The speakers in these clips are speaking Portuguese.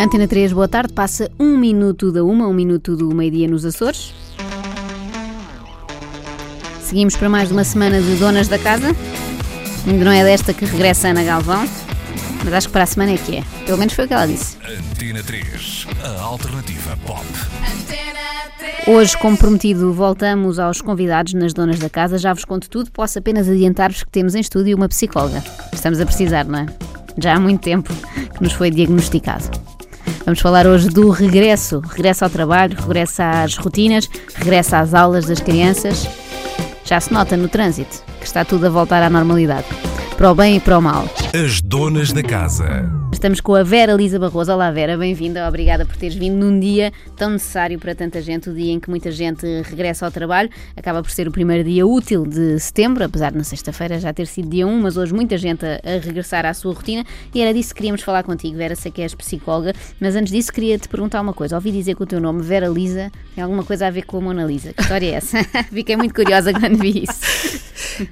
Antena 3, boa tarde. Passa um minuto da uma, um minuto do meio-dia nos Açores. Seguimos para mais uma semana de Donas da Casa. Ainda não é desta que regressa Ana Galvão, mas acho que para a semana é que é. Pelo menos foi o que ela disse. Antena 3, a alternativa pop. Hoje, como prometido, voltamos aos convidados nas Donas da Casa. Já vos conto tudo, posso apenas adiantar-vos que temos em estúdio uma psicóloga. Estamos a precisar, não é? Já há muito tempo que nos foi diagnosticado. Vamos falar hoje do regresso, regresso ao trabalho, regresso às rotinas, regresso às aulas das crianças. Já se nota no trânsito que está tudo a voltar à normalidade, para o bem e para o mal. As donas da casa. Estamos com a Vera Lisa Barroso. Olá Vera, bem-vinda, obrigada por teres vindo num dia tão necessário para tanta gente, o dia em que muita gente regressa ao trabalho. Acaba por ser o primeiro dia útil de setembro, apesar de na sexta-feira já ter sido dia 1, mas hoje muita gente a, a, regressar à sua rotina e era disso que queríamos falar contigo, Vera, sei que és psicóloga, mas antes disso queria te perguntar uma coisa. Ouvi dizer que o teu nome, Vera Lisa, tem alguma coisa a ver com a Mona Lisa. Que história é essa? Fiquei muito curiosa quando vi isso.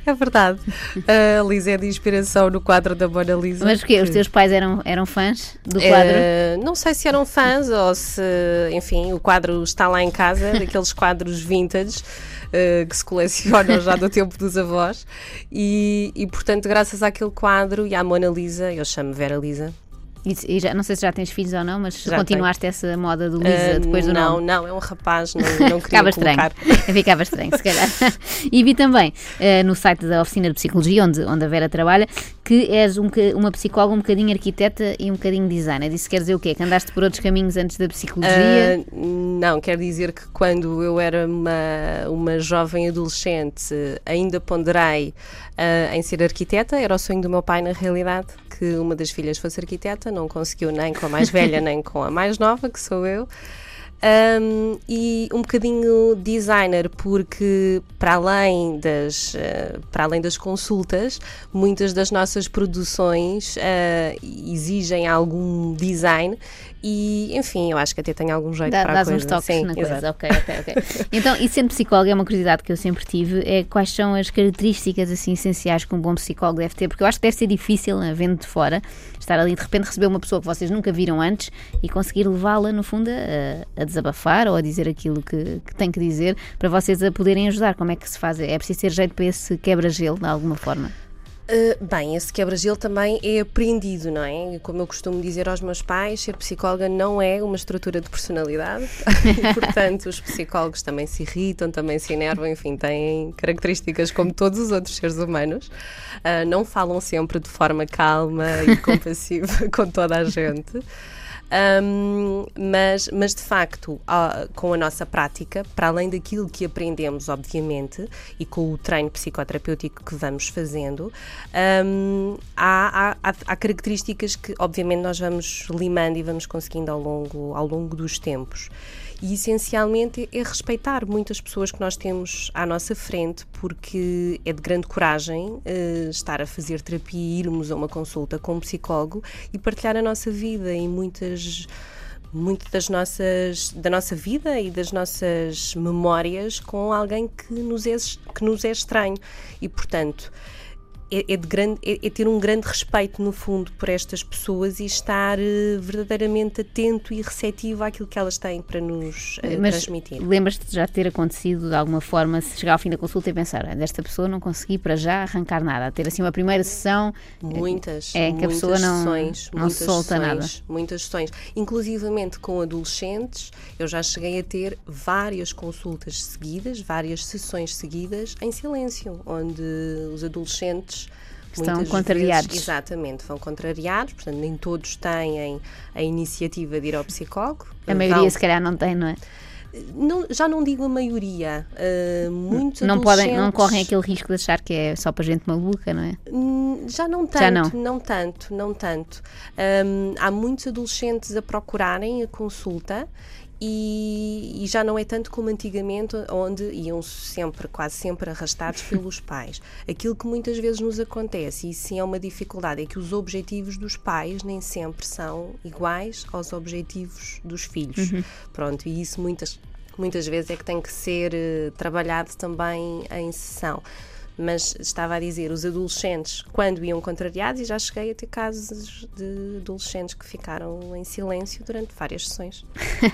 É verdade. A Lisa é de inspiração no quadro da Mona Lisa. Mas porquê? Os teus pais eram, eram fãs do quadro? Uh, não sei se eram fãs ou se, enfim, o quadro está lá em casa, daqueles quadros vintage. Uh, que se colecionam já do tempo dos avós e, e portanto graças àquele quadro e à Mona Lisa, eu chamo Vera Lisa e, já, não sei se já tens filhos ou não, mas já continuaste tenho. essa moda do Lisa uh, depois do não, nome? Não, não, é um rapaz, não, não Ficava colocar. estranho. Ficava estranho, se calhar. E vi também uh, no site da Oficina de Psicologia, onde, onde a Vera trabalha, que és um, uma psicóloga um bocadinho arquiteta e um bocadinho designer. Isso quer dizer o quê? Que andaste por outros caminhos antes da psicologia? Uh, não, quer dizer que quando eu era uma, uma jovem adolescente, ainda ponderei em ser arquiteta, era o sonho do meu pai na realidade que uma das filhas fosse arquiteta, não conseguiu nem com a mais velha nem com a mais nova, que sou eu. Um, e um bocadinho designer, porque para além das, uh, para além das consultas, muitas das nossas produções uh, exigem algum design e, enfim, eu acho que até tenho algum jeito Dá, para a coisa. uns toques Sim, na exato. coisa. Ok, ok, ok. então, e sendo psicóloga, é uma curiosidade que eu sempre tive, é quais são as características assim essenciais que um bom psicólogo deve ter? Porque eu acho que deve ser difícil, né, vendo de fora, estar ali de repente receber uma pessoa que vocês nunca viram antes e conseguir levá-la, no fundo, a, a, desabafar ou a dizer aquilo que, que tem que dizer para vocês a poderem ajudar. Como é que se faz? É preciso ter jeito para esse quebra-gelo, de alguma forma? Uh, bem, esse quebra-gelo também é aprendido, não é? Como eu costumo dizer aos meus pais, ser psicóloga não é uma estrutura de personalidade, e, portanto, os psicólogos também se irritam, também se enervam, enfim, têm características como todos os outros seres humanos. Uh, não falam sempre de forma calma e compassiva com toda a gente. Um, mas, mas de facto, com a nossa prática, para além daquilo que aprendemos, obviamente, e com o treino psicoterapêutico que vamos fazendo, um, há, há, há, características que, obviamente, nós vamos limando e vamos conseguindo ao longo, ao longo dos tempos e essencialmente é respeitar muitas pessoas que nós temos à nossa frente, porque é de grande coragem uh, estar a fazer terapia e irmos a uma consulta com um psicólogo e partilhar a nossa vida em muitas muito das nossas da nossa vida e das nossas memórias com alguém que nos é, que nos é estranho. E portanto é, é, de grande, é, é, ter um grande respeito, no fundo, por estas pessoas e estar uh, verdadeiramente atento e receptivo àquilo que elas têm para nos uh, Mas transmitir. Lembras-te de já ter acontecido de alguma forma, se chegar ao fim da consulta e pensar, ah, desta pessoa não consegui para já arrancar nada, ter assim uma primeira sessão. Muitas, é, que a pessoa não, sessões, não solta sessões, nada. Muitas sessões, inclusivamente com adolescentes, eu já cheguei a ter várias consultas seguidas, várias sessões seguidas em silêncio, onde os adolescentes estão contrariados. Vezes, exatamente, vão contrariados, portanto, nem todos têm a iniciativa de ir ao psicólogo. A maioria, vão... se calhar, não tem, não é? Não, já não digo a maioria, uh, muitos não podem não correm aquele risco de achar que é só para gente maluca, não é? Hum, já não tanto, já não. não tanto, não tanto. Um, há muitos adolescentes a procurarem a consulta e, e, já não é tanto como antigamente, onde iam sempre, quase sempre arrastados pelos pais. Aquilo que muitas vezes nos acontece, e sim é uma dificuldade, é que os objetivos dos pais nem sempre são iguais aos objetivos dos filhos. Uhum. Pronto, e isso muitas, muitas vezes é que tem que ser uh, trabalhado também em sessão Mas estava a dizer, os adolescentes, quando iam contrariados, e já cheguei a ter casos de adolescentes que ficaram em silêncio durante várias sessões.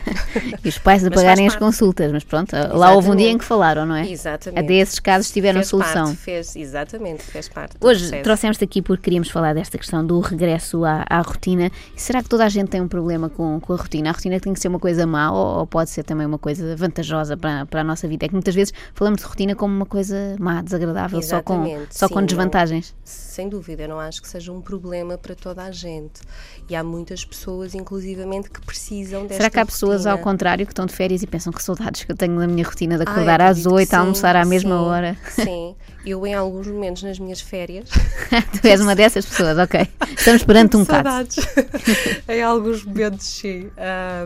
e os pais a pagarem as consultas, mas pronto, Exatamente. lá houve um dia em que falaram, não é? Exatamente. Até esses casos tiveram fez solução. Parte, fez, exatamente, fez parte. Hoje trouxemos-te aqui porque queríamos falar desta questão do regresso à, à, rotina. E será que toda a gente tem um problema com, com a rotina? A rotina tem que ser uma coisa má ou, ou pode ser também uma coisa vantajosa para, para a nossa vida? É que muitas vezes falamos de rotina como uma coisa má, desagradável, Exatamente. só com, só Sim, com desvantagens. Não, sem dúvida, não acho que seja um problema para toda a gente. E há muitas pessoas, inclusivamente, que precisam desta Será que há pessoas rotina? ao contrário que estão de férias e pensam que saudades que eu tenho na minha rotina de acordar às 8 a almoçar à mesma sim, hora? Sim, eu em alguns momentos nas minhas férias. tu és uma dessas pessoas, ok. Estamos perante um caso. Saudades. em alguns momentos, sim.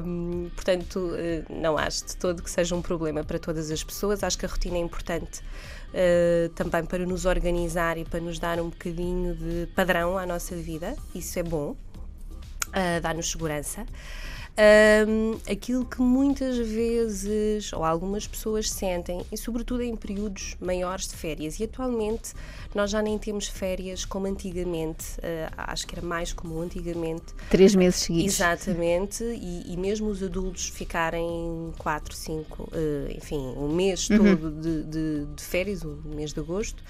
Um, portanto, eh, não acho de todo que seja um problema para todas as pessoas. Acho que a rotina é importante. Uh, também para nos organizar e para nos dar um bocadinho de padrão à nossa vida, isso é bom, uh, dá-nos segurança um, aquilo que muitas vezes, ou algumas pessoas sentem, e sobretudo em períodos maiores de férias. E atualmente nós já nem temos férias como antigamente, uh, acho que era mais comum antigamente. Três meses seguidos. Exatamente, e, e mesmo os adultos ficarem quatro, cinco, uh, enfim, um mês uhum. todo de, de, de férias, o mês de agosto.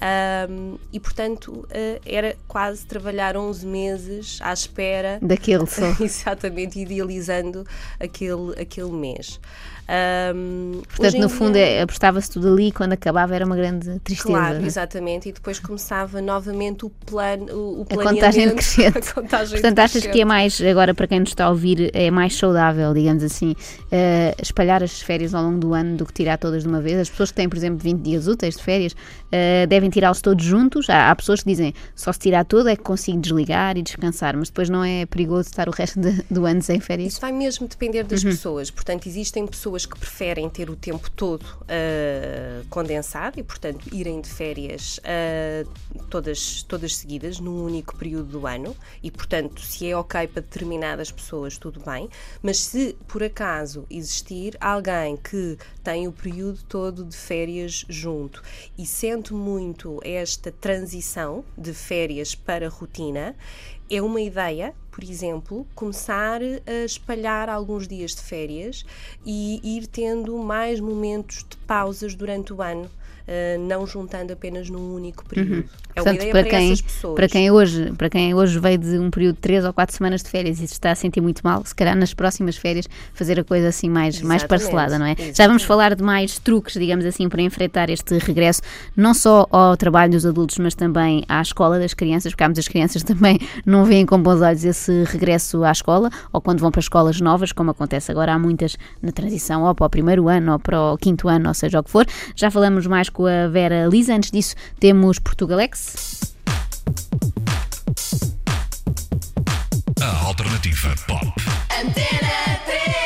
Um, e portanto uh, era quase trabalhar 11 meses à espera daquele só. exatamente, idealizando aquele, aquele mês. Um, Portanto, no fundo, é, apostava-se tudo ali e quando acabava era uma grande tristeza. Claro, né? exatamente. E depois começava novamente o plano, o, o a contagem crescente. A contagem Portanto, achas que é mais, agora para quem nos está a ouvir, é mais saudável, digamos assim, uh, espalhar as férias ao longo do ano do que tirar todas de uma vez? As pessoas que têm, por exemplo, 20 dias úteis de férias, uh, devem tirá-los todos juntos? Há, há, pessoas que dizem só se tirar tudo é que consigo desligar e descansar, mas depois não é perigoso estar o resto de, do ano sem férias? Isso vai mesmo depender das uhum. pessoas. Portanto, existem pessoas pessoas que preferem ter o tempo todo uh, condensado e, portanto, irem de férias uh, todas, todas seguidas num único período do ano. E, portanto, se é ok para determinadas pessoas, tudo bem, mas se por acaso existir alguém que tem o período todo de férias junto e sente muito esta transição de férias para rotina, é uma ideia, por exemplo, começar a espalhar alguns dias de férias e ir tendo mais momentos de pausas durante o ano uh, não juntando apenas num único período. Uhum. É Portanto, para, para quem. Para quem, hoje, para quem hoje veio de um período de três ou quatro semanas de férias e se está a sentir muito mal, se calhar nas próximas férias fazer a coisa assim mais, mais parcelada, não é? Exatamente. Já vamos falar de mais truques, digamos assim, para enfrentar este regresso, não só ao trabalho dos adultos, mas também à escola das crianças, porque há muitas crianças também não veem com bons olhos esse regresso à escola, ou quando vão para escolas novas, como acontece agora, há muitas na transição, ou para o primeiro ano, ou para o quinto ano, ou seja o que for. Já falamos mais com a Vera Lisa. Antes disso, temos Portugalex. A alternativa pop.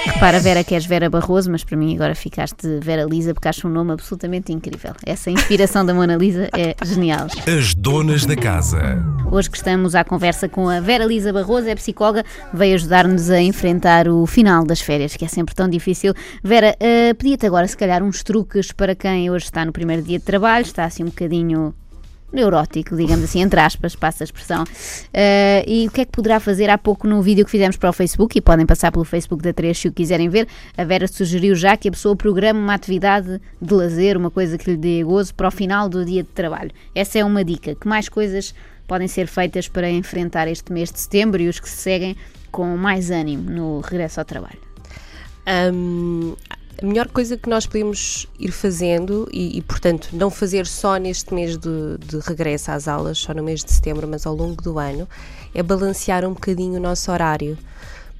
Repara, Vera, que és Vera Barroso, mas para mim agora ficaste Vera Lisa porque acho um nome absolutamente incrível. Essa inspiração da Mona Lisa é genial. As donas da casa. Hoje que estamos à conversa com a Vera Lisa Barroso, é psicóloga, veio ajudar-nos a enfrentar o final das férias, que é sempre tão difícil. Vera, uh, pedia-te agora se calhar uns truques para quem hoje está no primeiro dia de trabalho, está assim um bocadinho neurótico, digamos assim, entre aspas, passa a expressão. Uh, e o que é que poderá fazer? Há pouco no vídeo que fizemos para o Facebook, e podem passar pelo Facebook da 3 se o quiserem ver, a Vera sugeriu já que a pessoa programe uma atividade de lazer, uma coisa que lhe dê gozo para o final do dia de trabalho. Essa é uma dica. Que mais coisas podem ser feitas para enfrentar este mês de setembro e os que se seguem com mais ânimo no regresso ao trabalho? Um, a melhor coisa que nós podemos ir fazendo, e, e portanto não fazer só neste mês de, de, regresso às aulas, só no mês de setembro, mas ao longo do ano, é balancear um bocadinho o nosso horário.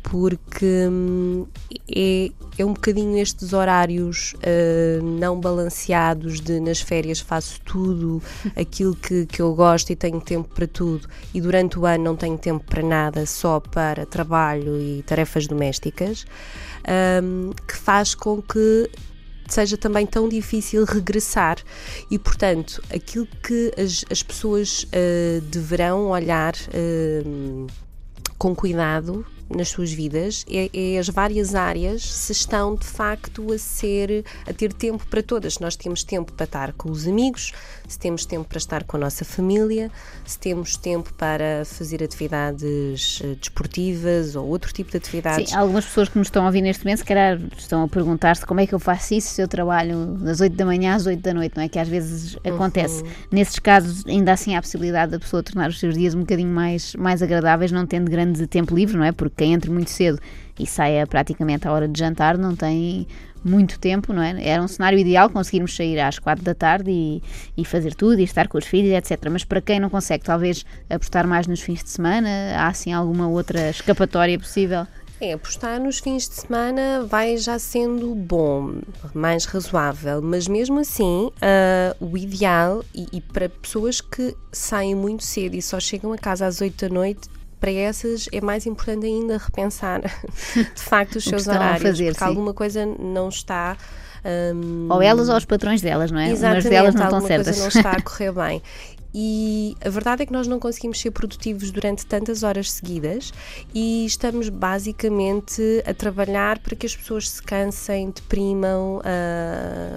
Porque hum, é, é um bocadinho estes horários uh, não balanceados de nas férias faço tudo aquilo que, que eu gosto e tenho tempo para tudo, e durante o ano não tenho tempo para nada, só para trabalho e tarefas domésticas um, que faz com que seja também tão difícil regressar. E, portanto, aquilo que as, as pessoas uh, deverão olhar uh, com cuidado nas suas vidas é, é, as várias áreas se estão de facto a ser a ter tempo para todas. Nós temos tempo para estar com os amigos, se temos tempo para estar com a nossa família, se temos tempo para fazer atividades uh, desportivas ou outro tipo de atividades. Sim, algumas pessoas que nos estão a ouvir neste momento, se calhar estão a perguntar-se como é que eu faço isso se eu trabalho das 8 da manhã às 8 da noite, não é? Que às vezes acontece. Uhum. Nesses casos, ainda assim há a possibilidade da pessoa tornar os seus dias um bocadinho mais, mais agradáveis, não tendo grande tempo livre, não é? Porque quem entra muito cedo e saia praticamente à hora de jantar não tem muito tempo, não é? Era um cenário ideal conseguirmos sair às quatro da tarde e, e fazer tudo e estar com os filhos, etc. Mas para quem não consegue, talvez apostar mais nos fins de semana, há assim alguma outra escapatória possível? É, apostar nos fins de semana vai já sendo bom, mais razoável, mas mesmo assim, uh, o ideal, e, e, para pessoas que saem muito cedo e só chegam a casa às 8 da noite, para essas é mais importante ainda repensar de facto os seus horários, fazer, porque sim. alguma coisa não está. Um, ou elas ou os patrões delas, não é? Exatamente, Umas delas não estão certas. Coisa não está a correr bem. E a verdade é que nós não conseguimos ser produtivos durante tantas horas seguidas e estamos basicamente a trabalhar para que as pessoas se cansem, deprimam, uh,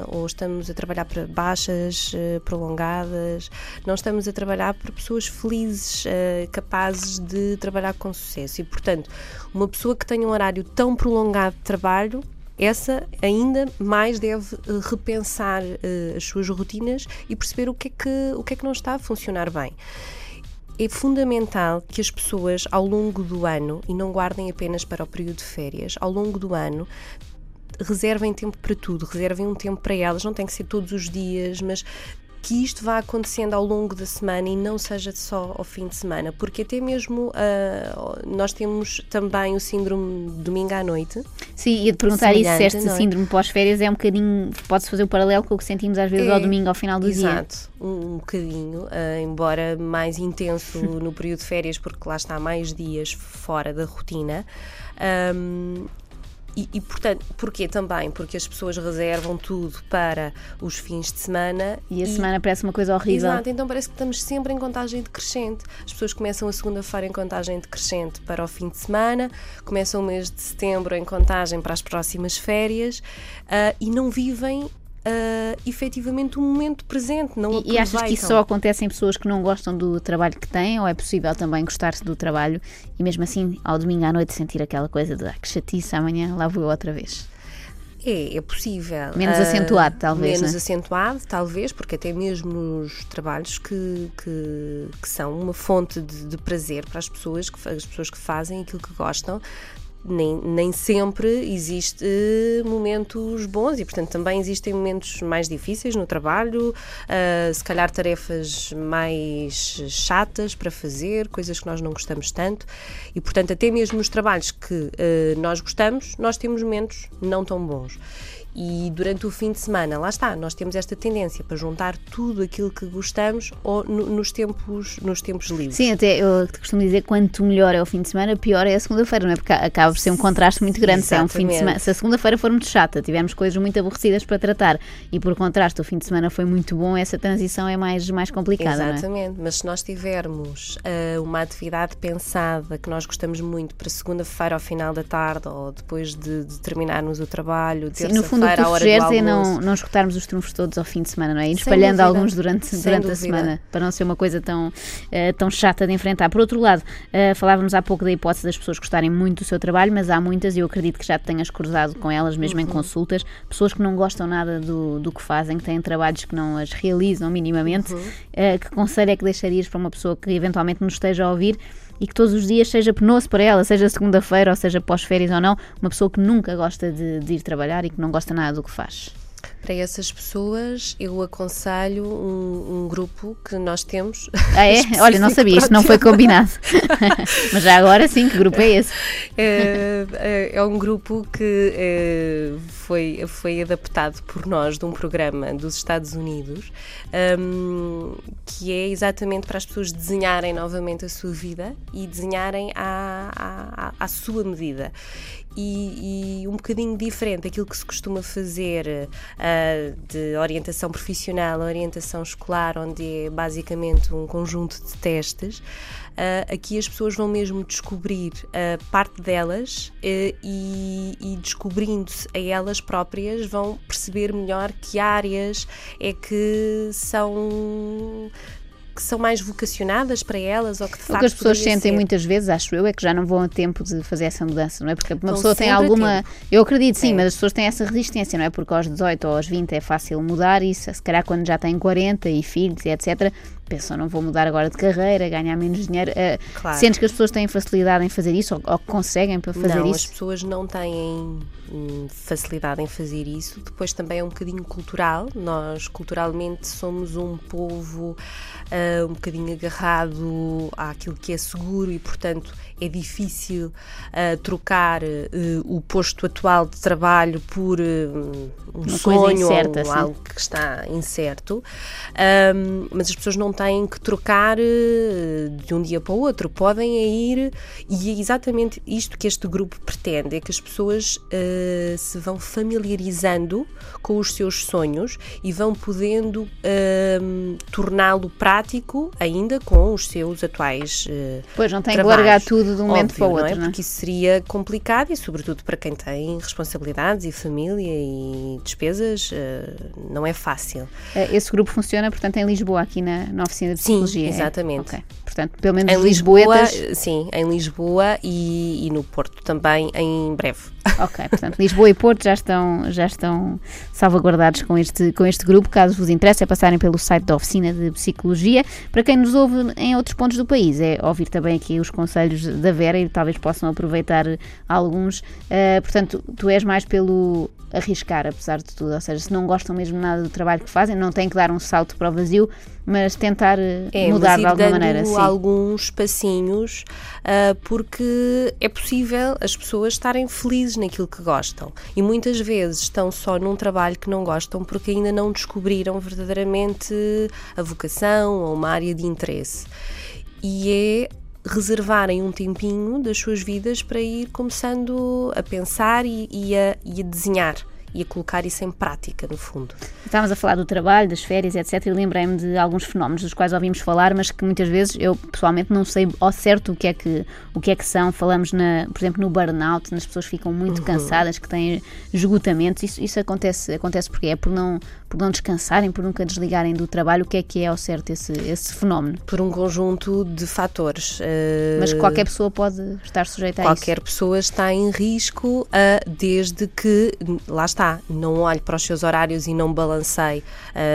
ou estamos a trabalhar para baixas uh, prolongadas, não estamos a trabalhar para pessoas felizes, uh, capazes de trabalhar com sucesso. E, portanto, uma pessoa que tenha um horário tão prolongado de trabalho essa ainda mais deve uh, repensar uh, as suas rotinas e perceber o que, é que, o que é que não está a funcionar bem. É fundamental que as pessoas, ao longo do ano, e não guardem apenas para o período de férias, ao longo do ano, reservem tempo para tudo, reservem um tempo para elas, não tem que ser todos os dias, mas que isto vá acontecendo ao longo da semana e não seja só ao fim de semana, porque até mesmo uh, nós temos também o síndrome domingo à noite. Sim, ia te perguntar isso, se este é? síndrome pós-férias é um bocadinho, pode-se fazer o paralelo com o que sentimos às vezes é, ao domingo ao final do exato, dia. Exato, um, um bocadinho, uh, embora mais intenso no período de férias, porque lá está mais dias fora da rotina. Um, e, e, portanto, porquê também? Porque as pessoas reservam tudo para os fins de semana. E a e, semana parece uma coisa horrível. Exato, então parece que estamos sempre em contagem decrescente. As pessoas começam a segunda-feira em contagem decrescente para o fim de semana, começam o mês de setembro em contagem para as próximas férias uh, e não vivem uh, efetivamente o um momento presente. Não e, e achas que isso só acontece em pessoas que não gostam do trabalho que têm ou é possível também gostar-se do trabalho e mesmo assim ao domingo à noite sentir aquela coisa de ah, que chatice, amanhã lá vou eu outra vez? É, é possível. Menos uh, acentuado, talvez. Menos é? acentuado, talvez, porque até mesmo nos trabalhos que, que, que são uma fonte de, de, prazer para as pessoas, que, as pessoas que fazem aquilo que gostam, nem, nem sempre existe momentos bons e, portanto, também existem momentos mais difíceis no trabalho, uh, se calhar tarefas mais chatas para fazer, coisas que nós não gostamos tanto e, portanto, até mesmo nos trabalhos que uh, nós gostamos, nós temos momentos não tão bons. E durante o fim de semana, lá está, nós temos esta tendência para juntar tudo aquilo que gostamos ou no, nos, tempos, nos tempos livres. Sim, até eu costumo dizer quanto melhor é o fim de semana, pior é a segunda-feira, não é? Porque acaba por ser um contraste muito grande. Se, é um fim de semana, se a segunda-feira for muito chata, tivermos coisas muito aborrecidas para tratar e por contraste o fim de semana foi muito bom, essa transição é mais, mais complicada. É? Exatamente, é? mas se nós tivermos uh, uma atividade pensada que nós gostamos muito para segunda-feira ao final da tarde ou depois de, de terminarmos o trabalho, terça-feira que tu sugeres é não, não escutarmos os trunfos todos ao fim de semana, não é? Ir espalhando alguns durante, durante a semana, para não ser uma coisa tão, uh, tão chata de enfrentar. Por outro lado, uh, falávamos há pouco da hipótese das pessoas gostarem muito do seu trabalho, mas há muitas, e eu acredito que já te tenhas cruzado com elas, mesmo uhum. em consultas, pessoas que não gostam nada do, do que fazem, que têm trabalhos que não as realizam minimamente. Uhum. Uh, que conselho é que deixarias para uma pessoa que eventualmente nos esteja a ouvir? E que todos os dias seja penoso para ela, seja segunda-feira ou seja pós-férias ou não, uma pessoa que nunca gosta de, de ir trabalhar e que não gosta nada do que faz. Para essas pessoas, eu aconselho um, um, grupo que nós temos. Ah, é? Olha, não sabia, isto não foi combinado. Mas já agora sim, que grupo é esse? É, é, é um grupo que é, foi, foi adaptado por nós de um programa dos Estados Unidos, um, que é exatamente para as pessoas desenharem novamente a sua vida e desenharem à, à, à sua medida e, e, um bocadinho diferente daquilo que se costuma fazer uh, de orientação profissional, orientação escolar, onde é basicamente um conjunto de testes. uh, aqui as pessoas vão mesmo descobrir uh, parte delas uh, e, e descobrindo-se a elas próprias vão perceber melhor que áreas é que são que são mais vocacionadas para elas ou que de O facto que as pessoas sentem ser. muitas vezes, acho eu, é que já não vão a tempo de fazer essa mudança, não é? Porque uma pessoa tem alguma. Eu acredito sim, É. mas as pessoas têm essa resistência, não é? Porque aos 18 ou aos 20 é fácil mudar e se se calhar quando já têm 40 e filhos e etc., pensam, não vou mudar agora de carreira, ganhar menos dinheiro. Eh, Claro. Sentes que as pessoas têm facilidade em fazer isso ou, ou conseguem para fazer não, as isso? pessoas não têm hum, facilidade em fazer isso. Depois também é um bocadinho cultural. Nós culturalmente somos um povo ah, um bocadinho agarrado àquilo que é seguro e, portanto, é difícil ah, trocar o posto atual de trabalho por um coisa sonho incerta, ou sim. algo que está incerto. Ahm, mas as pessoas não têm que trocar eh, de um dia para o outro, podem é ir, e é exatamente isto que este grupo pretende: é que as pessoas eh, se vão familiarizando com os seus sonhos e vão podendo ahm, torná-lo prático ainda com os seus atuais. eh, Pois não têm que largar tudo de um momento para o não outro, é? não é? Porque isso seria complicado e, sobretudo, para quem tem responsabilidades e família e despesas, eh, não é fácil. Esse grupo funciona, portanto, em Lisboa, aqui na, na oficina de Sim, psicologia. é? exatamente. Ok. Portanto, pelo menos Em Lisboa, lisboetas. sim, em Lisboa e, e no Porto também em breve. Ok, portanto, Lisboa e Porto já estão, já estão salvaguardados com este, com este grupo. Caso vos interesse, é passarem pelo site da Oficina de Psicologia. Para quem nos ouve em outros pontos do país, é ouvir também aqui os conselhos da Vera e talvez possam aproveitar alguns. Uh, portanto, tu és mais pelo arriscar, apesar de tudo. Ou seja, se não gostam mesmo nada do trabalho que fazem, não têm que dar um salto para o vazio, mas tentar uh, É, mudar mas de alguma maneira. Sim. alguns passinhos, ah, porque é possível as pessoas estarem felizes naquilo que gostam. E muitas vezes estão só num trabalho que não gostam porque ainda não descobriram verdadeiramente a vocação ou uma área de interesse. E é reservarem um tempinho das suas vidas para ir começando a pensar e, e a, e a desenhar e a colocar isso em prática, no fundo. Estávamos a falar do trabalho, das férias, etc. E lembrei-me de alguns fenómenos dos quais ouvimos falar, mas que muitas vezes eu pessoalmente não sei ao certo o que é que, o que, é que são. Falamos, na, por exemplo, no burnout, nas pessoas que ficam muito cansadas, que têm esgotamentos. Isso, isso acontece, acontece porque é por não, por não descansarem, por nunca desligarem do trabalho. O que é que é ao certo esse, esse fenómeno? Por um conjunto de fatores. eh, Mas qualquer pessoa pode estar sujeita a isso. Qualquer pessoa está em risco, ah, desde que, lá está, não olhe para os seus horários e não balancei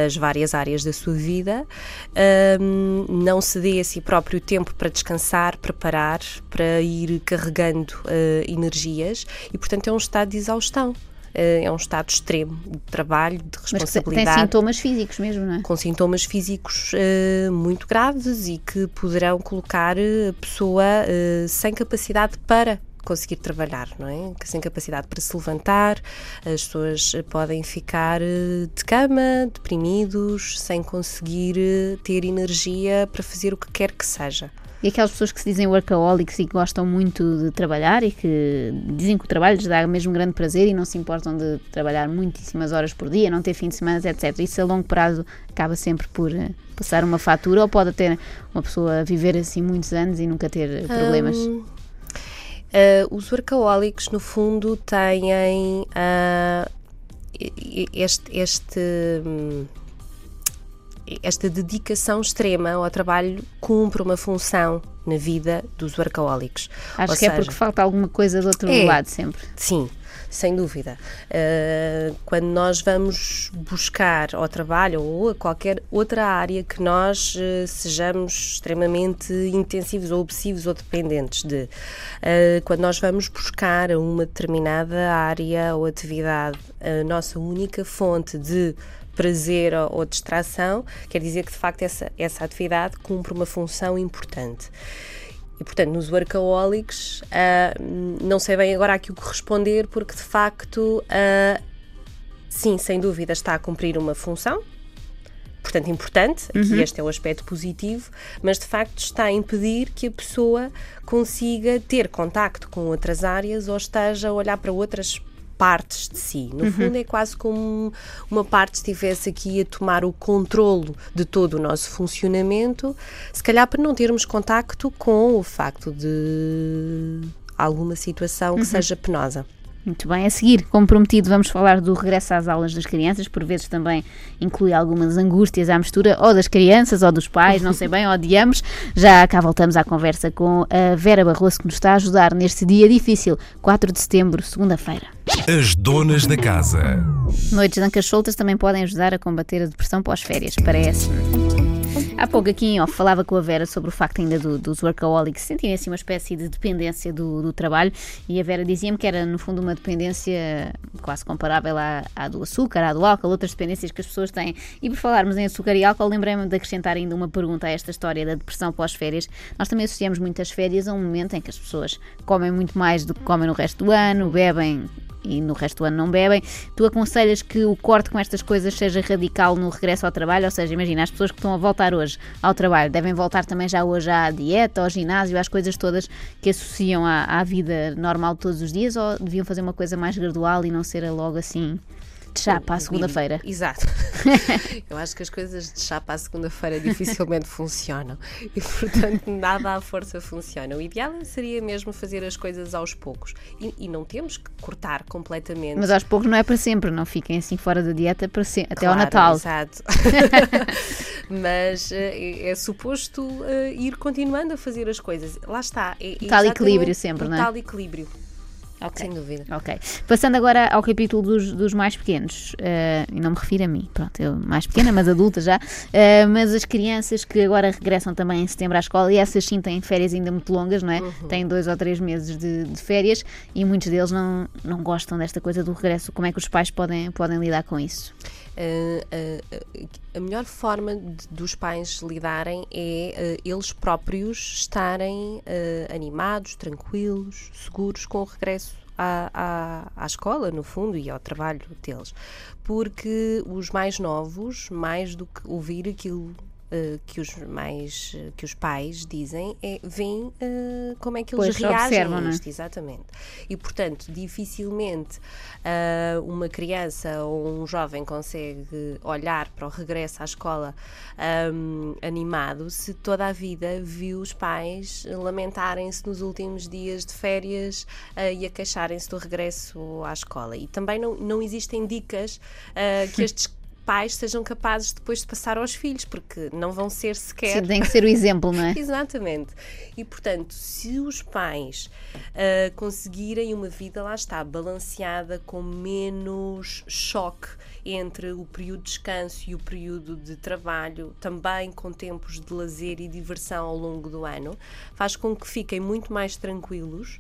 as várias áreas da sua vida, ahm, não se dê a si próprio tempo para descansar, preparar, para ir carregando ah, energias e, portanto, é um estado de exaustão. Ah, é um estado extremo de trabalho, de Mas que te- tem responsabilidade sintomas físicos mesmo, não é? com sintomas físicos eh, muito graves e que poderão colocar eh, a pessoa eh, sem capacidade para conseguir trabalhar, não é? Que Sem capacidade para se levantar, as pessoas eh, podem ficar eh, de cama, deprimidos, sem conseguir eh, ter energia para fazer o que quer que seja. E aquelas pessoas que se dizem workaholics e que gostam muito de trabalhar e que dizem que o trabalho lhes dá mesmo grande prazer e não se importam de trabalhar muitíssimas horas por dia, não ter fim de semana, etc. Isso a longo prazo acaba sempre por passar uma fatura ou pode até uma pessoa viver assim muitos anos e nunca ter problemas. Hum, ah, os workaholics, no fundo, têm e- este, este, hum, esta dedicação extrema ao trabalho cumpre uma função na vida dos workaholics. Acho Ou que é seja, porque falta alguma coisa do outro É. lado sempre. Sim, sem dúvida. Uh, quando nós vamos buscar ao trabalho ou a qualquer outra área que nós uh, sejamos extremamente intensivos ou obsessivos ou dependentes de, uh, quando nós vamos buscar a uma determinada área ou atividade a nossa única fonte de prazer ou, distração, quer dizer que de facto essa, essa atividade cumpre uma função importante. E, portanto, nos workaholics, ah, não sei bem agora aqui o que responder, porque de facto, ah, sim, sem dúvida, está a cumprir uma função, portanto, importante, aqui este é o aspecto positivo, mas de facto está a impedir que a pessoa consiga ter contacto com outras áreas ou esteja a olhar para outras partes de si. No fundo, é quase como uma parte estivesse aqui a tomar o controlo de todo o nosso funcionamento, se calhar para não termos contacto com o facto de alguma situação que seja penosa. Muito bem, a seguir, como prometido, vamos falar do regresso às aulas das crianças, por vezes também inclui algumas angústias à mistura, ou das crianças, ou dos pais, não sei bem, ou de ambos. Já cá voltamos à conversa com a Vera Barroso, que nos está a ajudar neste dia difícil, 4 de setembro, segunda-feira. As donas da casa. Noites de ancas soltas também podem ajudar a combater a depressão pós-férias, parece-me. Há pouco aqui falava com a Vera sobre o facto ainda do, dos workaholics sentirem assim uma espécie de dependência do, do trabalho e a Vera dizia-me que era no fundo uma dependência quase comparável à, à, do açúcar, à do álcool, outras dependências que as pessoas têm. E por falarmos em açúcar e álcool, lembrei-me de acrescentar ainda uma pergunta a esta história da depressão pós-férias. Nós também associamos muitas férias a um momento em que as pessoas comem muito mais do que comem no resto do ano, bebem e no resto do ano não bebem, tu aconselhas que o corte com estas coisas seja radical no regresso ao trabalho? Ou seja, imagina, as pessoas que estão a voltar hoje ao trabalho devem voltar também já hoje à dieta, ao ginásio, às coisas todas que associam à, à vida normal de todos os dias ou deviam fazer uma coisa mais gradual e não ser logo assim de chapa à segunda-feira. Exato. Eu acho que as coisas de chapa à segunda-feira dificilmente funcionam e, portanto, nada à força funciona. O ideal seria mesmo fazer as coisas aos poucos e, e não temos que cortar completamente. Mas aos poucos não é para sempre, não fiquem assim fora da dieta para sempre, até claro, ao Natal. Exato. Mas é, é suposto uh, ir continuando a fazer as coisas. Lá está. É, é tal equilíbrio sempre, não é? Tal equilíbrio. Okay. Sem dúvida. Ok. Passando agora ao capítulo dos, dos mais pequenos, uh, e não me refiro a mim, pronto, eu mais pequena, mas adulta já, uh, mas as crianças que agora regressam também em setembro à escola, e essas sim têm férias ainda muito longas, não é? Uhum. Têm dois ou três meses de, de, férias e muitos deles não, não gostam desta coisa do regresso. Como é que os pais podem, podem lidar com isso? Uh, a melhor forma de, dos pais lidarem é eles próprios estarem animados, tranquilos, seguros com o regresso à, à, à, escola, no fundo, e ao trabalho deles. Porque os mais novos, mais do que ouvir aquilo uh, que os mais que os pais dizem é veem uh, como é que eles pois reagem a é? isto, exatamente. E portanto, dificilmente uma criança ou um jovem consegue olhar para o regresso à escola um, animado se toda a vida viu os pais lamentarem-se nos últimos dias de férias e a queixarem-se do regresso à escola. E também não, não existem dicas que estes pais sejam capazes depois de passar aos filhos, porque não vão ser sequer. Sim, tem que ser o exemplo, não é? Exatamente. E portanto, se os pais uh, conseguirem uma vida, lá está, balanceada, com menos choque entre o período de descanso e o período de trabalho, também com tempos de lazer e diversão ao longo do ano, faz com que fiquem muito mais tranquilos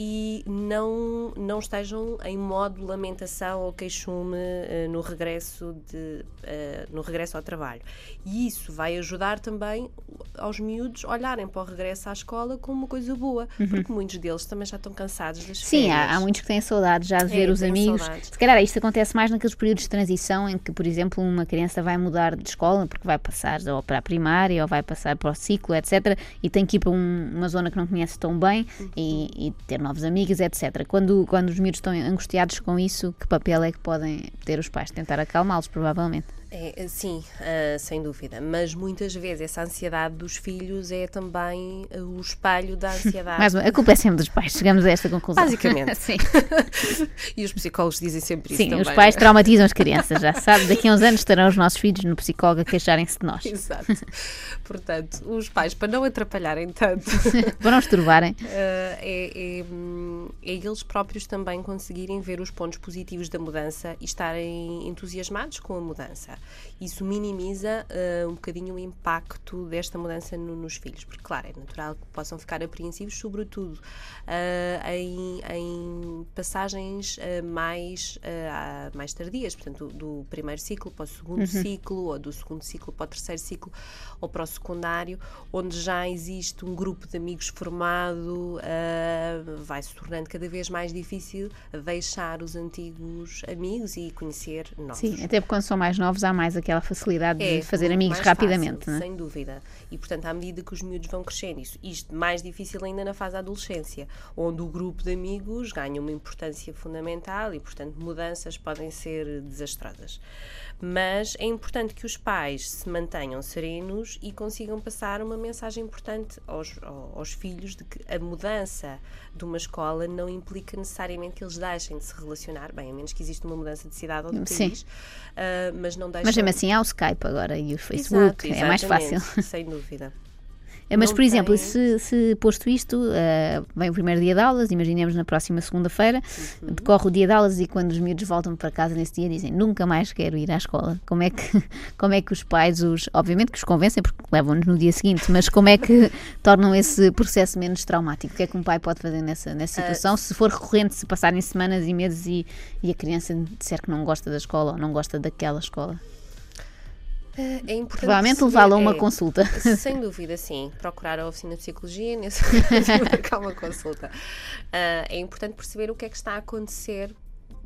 e não, não estejam em modo lamentação ou queixume uh, no, regresso de, uh, no regresso ao trabalho. E isso vai ajudar também aos miúdos olharem para o regresso à escola como uma coisa boa, uhum. porque muitos deles também já estão cansados das Sim, há, há, muitos que têm saudades já de é, ver os amigos. Saudades. Se calhar isto acontece mais naqueles períodos de transição em que, por exemplo, uma criança vai mudar de escola porque vai passar ou para a primária ou vai passar para o ciclo, etc. E tem que ir para um, uma zona que não conhece tão bem uhum. e, e ter novos amigos, etc. Quando, quando os miúdos estão angustiados com isso, que papel é que podem ter os pais? Tentar acalmá-los, provavelmente. É, é, sim, uh, sem dúvida. Mas muitas vezes essa ansiedade dos filhos é também uh, o espelho da ansiedade. A culpa é sempre dos pais, chegamos a esta conclusão. Basicamente. sim. e os psicólogos dizem sempre isso. Sim, os pais traumatizam as crianças, já sabe. Daqui a uns anos estarão os nossos filhos no psicólogo a queixarem-se de nós. Exato. Portanto, os pais, para não atrapalharem tanto. para não esturbarem. Uh, é, é, é eles próprios também conseguirem ver os pontos positivos da mudança e estarem entusiasmados com a mudança. Isso minimiza uh, um bocadinho o impacto desta mudança no, nos filhos, porque, claro, é natural que possam ficar apreensivos, sobretudo uh, em, em, passagens uh, mais, mais tardias, portanto, do, do, primeiro ciclo para o segundo uhum. ciclo, ou do segundo ciclo para o terceiro ciclo, ou para o secundário, onde já existe um grupo de amigos formado, vai se tornando cada vez mais difícil deixar os antigos amigos e conhecer novos. Sim, até porque quando são mais novos mais aquela facilidade É de fazer amigos rapidamente, fácil, não é? Sem dúvida. E, portanto, à medida que os miúdos vão crescendo, isso, isto mais difícil ainda na fase da adolescência, onde o grupo de amigos ganha uma importância fundamental e, portanto, mudanças podem ser desastrosas. Mas é importante que os pais se mantenham serenos e consigam passar uma mensagem importante aos, ao- aos filhos de que a mudança de uma escola não implica necessariamente que eles deixem de se relacionar, bem, a menos que exista uma mudança de cidade ou de Sim. país, ah, mas não deixam Mas mesmo assim há o Skype agora e o Facebook, Exato, é mais fácil. Sem dúvida. É, Mas, por exemplo, tem- se, se posto isto, eh, vem o primeiro dia de aulas, imaginemos na próxima segunda-feira, Uhum. decorre o dia de aulas e quando os miúdos voltam para casa nesse dia dizem nunca mais quero ir à escola. Como é que, como é que os pais os. Obviamente que os convencem porque levam-nos no dia seguinte, mas como é que tornam esse processo menos traumático? O que é que um pai pode fazer nessa, nessa Ah, situação? se for recorrente, se passarem semanas e meses e, e a criança disser que não gosta da escola ou não gosta daquela escola? É importante Provavelmente levá-la a uma é, consulta. Sem dúvida, sim. Procurar a oficina de psicologia nesse marcar uma consulta. Ah, é importante perceber o que é que está a acontecer,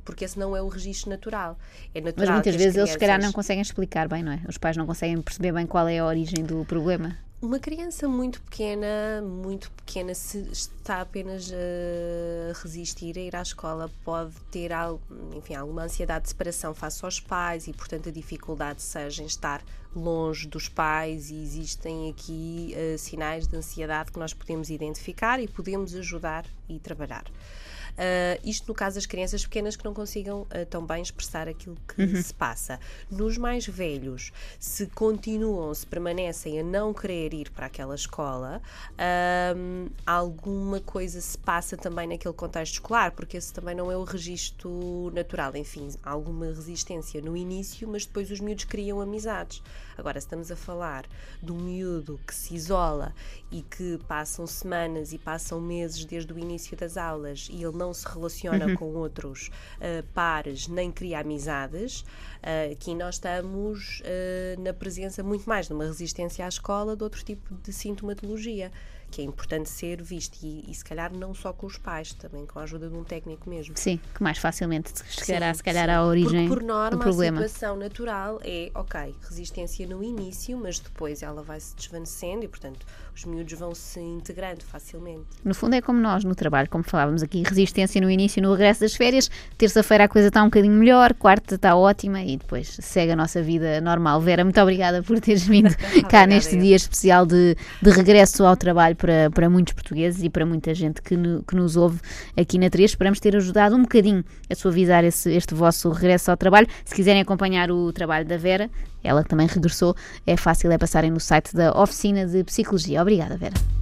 porque esse não é o registro natural. É natural Mas muitas vezes eles se calhar não crianças- conseguem explicar bem, não é? Os pais não conseguem perceber bem qual é a origem do problema. Uma criança muito pequena, muito pequena, se está apenas a resistir a ir à escola, pode ter al- enfim, alguma ansiedade de separação face aos pais e, portanto, a dificuldade seja em estar longe dos pais e existem aqui eh, sinais de ansiedade que nós podemos identificar e podemos ajudar e trabalhar. Ah, isto no caso das crianças pequenas que não consigam ah, tão bem expressar aquilo que se passa. Nos mais velhos, se continuam, se permanecem a não querer ir para aquela escola, ahm, alguma coisa se passa também naquele contexto escolar, porque esse também não é o registro natural. Enfim, há alguma resistência no início, mas depois os miúdos criam amizades. Agora, se estamos a falar de um miúdo que se isola e que passam semanas e passam meses desde o início das aulas e ele não se relaciona com outros ah, pares nem cria amizades, ah, aqui nós estamos ah, na presença muito mais de uma resistência à escola de outro tipo de sintomatologia que é importante ser visto e, e se calhar não só com os pais, também com a ajuda de um técnico mesmo. Sim, que mais facilmente chegará Sim, se calhar sim. à origem Porque, por norma, do problema. a situação natural é, ok, resistência no início, mas depois ela vai se desvanecendo e, portanto, os miúdos vão se integrando facilmente. No fundo é como nós no trabalho, como falávamos aqui, resistência no início no regresso das férias, terça-feira a coisa está um bocadinho melhor, quarta está ótima e depois segue a nossa vida normal. Vera, muito obrigada por teres vindo cá neste dia especial de, de regresso ao trabalho para, para muitos portugueses e para muita gente que, no- que nos ouve aqui na 3. Esperamos ter ajudado um bocadinho a suavizar esse, este vosso regresso ao trabalho. Se quiserem acompanhar o trabalho da Vera, ela também regressou, é fácil é passarem no site da Oficina de Psicologia. Obrigada, Vera.